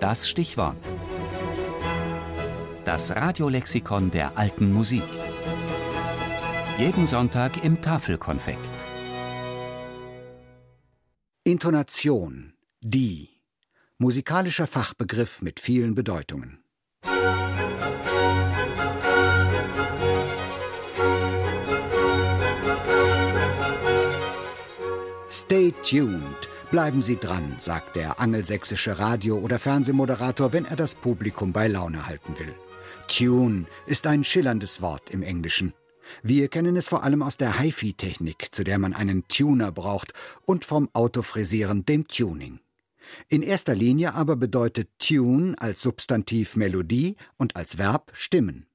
Das Stichwort. Das Radiolexikon der alten Musik. Jeden Sonntag im Tafelkonfekt. Intonation. Die. Musikalischer Fachbegriff mit vielen Bedeutungen. Stay tuned. Bleiben Sie dran, sagt der angelsächsische Radio- oder Fernsehmoderator, wenn er das Publikum bei Laune halten will. Tune ist ein schillerndes Wort im Englischen. Wir kennen es vor allem aus der HiFi-Technik, zu der man einen Tuner braucht, und vom Autofrisieren, dem Tuning. In erster Linie aber bedeutet Tune als Substantiv Melodie und als Verb Stimmen.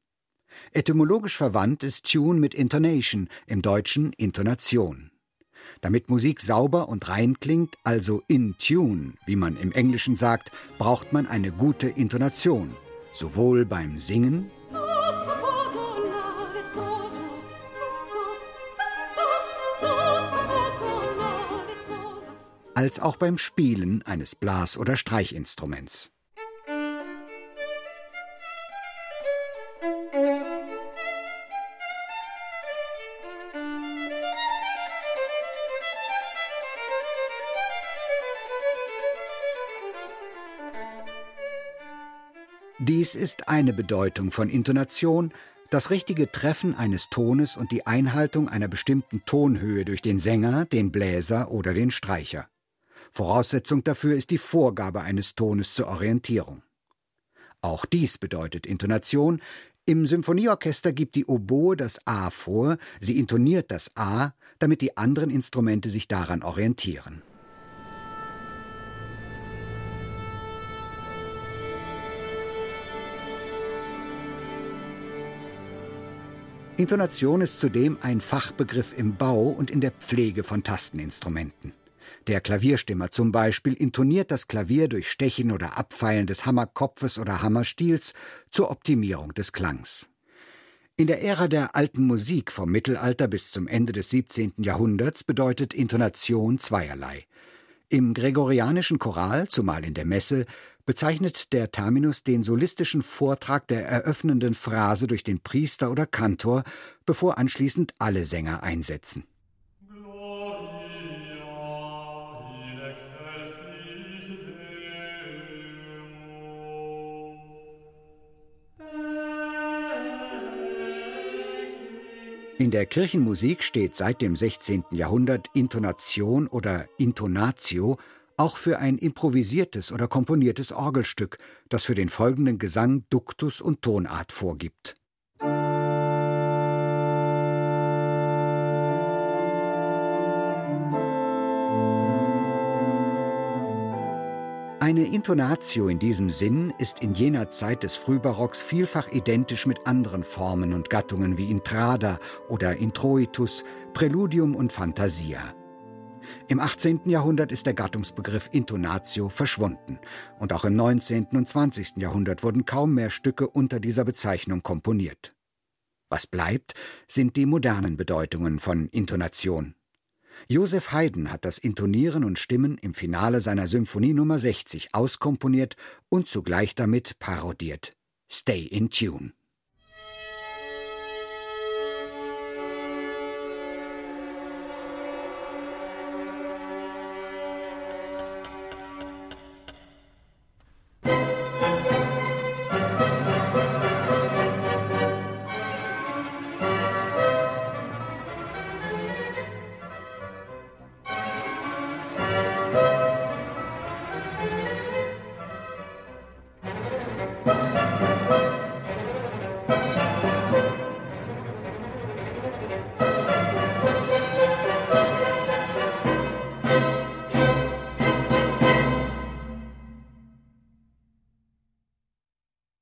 Etymologisch verwandt ist Tune mit Intonation, im Deutschen Intonation. Damit Musik sauber und rein klingt, also in Tune, wie man im Englischen sagt, braucht man eine gute Intonation, sowohl beim Singen als auch beim Spielen eines Blas- oder Streichinstruments. Dies ist eine Bedeutung von Intonation, das richtige Treffen eines Tones und die Einhaltung einer bestimmten Tonhöhe durch den Sänger, den Bläser oder den Streicher. Voraussetzung dafür ist die Vorgabe eines Tones zur Orientierung. Auch dies bedeutet Intonation. Im Symphonieorchester gibt die Oboe das A vor, sie intoniert das A, damit die anderen Instrumente sich daran orientieren. Intonation ist zudem ein Fachbegriff im Bau und in der Pflege von Tasteninstrumenten. Der Klavierstimmer zum Beispiel intoniert das Klavier durch Stechen oder Abfeilen des Hammerkopfes oder Hammerstiels zur Optimierung des Klangs. In der Ära der alten Musik vom Mittelalter bis zum Ende des 17. Jahrhunderts bedeutet Intonation zweierlei. Im gregorianischen Choral, zumal in der Messe, bezeichnet der Terminus den solistischen Vortrag der eröffnenden Phrase durch den Priester oder Kantor, bevor anschließend alle Sänger einsetzen. In der Kirchenmusik steht seit dem 16. Jahrhundert Intonation oder Intonatio auch für ein improvisiertes oder komponiertes Orgelstück, das für den folgenden Gesang Duktus und Tonart vorgibt. Eine Intonatio in diesem Sinn ist in jener Zeit des Frühbarocks vielfach identisch mit anderen Formen und Gattungen wie Intrada oder Introitus, Präludium und Fantasia. Im 18. Jahrhundert ist der Gattungsbegriff Intonatio verschwunden und auch im 19. und 20. Jahrhundert wurden kaum mehr Stücke unter dieser Bezeichnung komponiert. Was bleibt, sind die modernen Bedeutungen von Intonation. Joseph Haydn hat das Intonieren und Stimmen im Finale seiner Symphonie Nummer 60 auskomponiert und zugleich damit parodiert. Stay in Tune.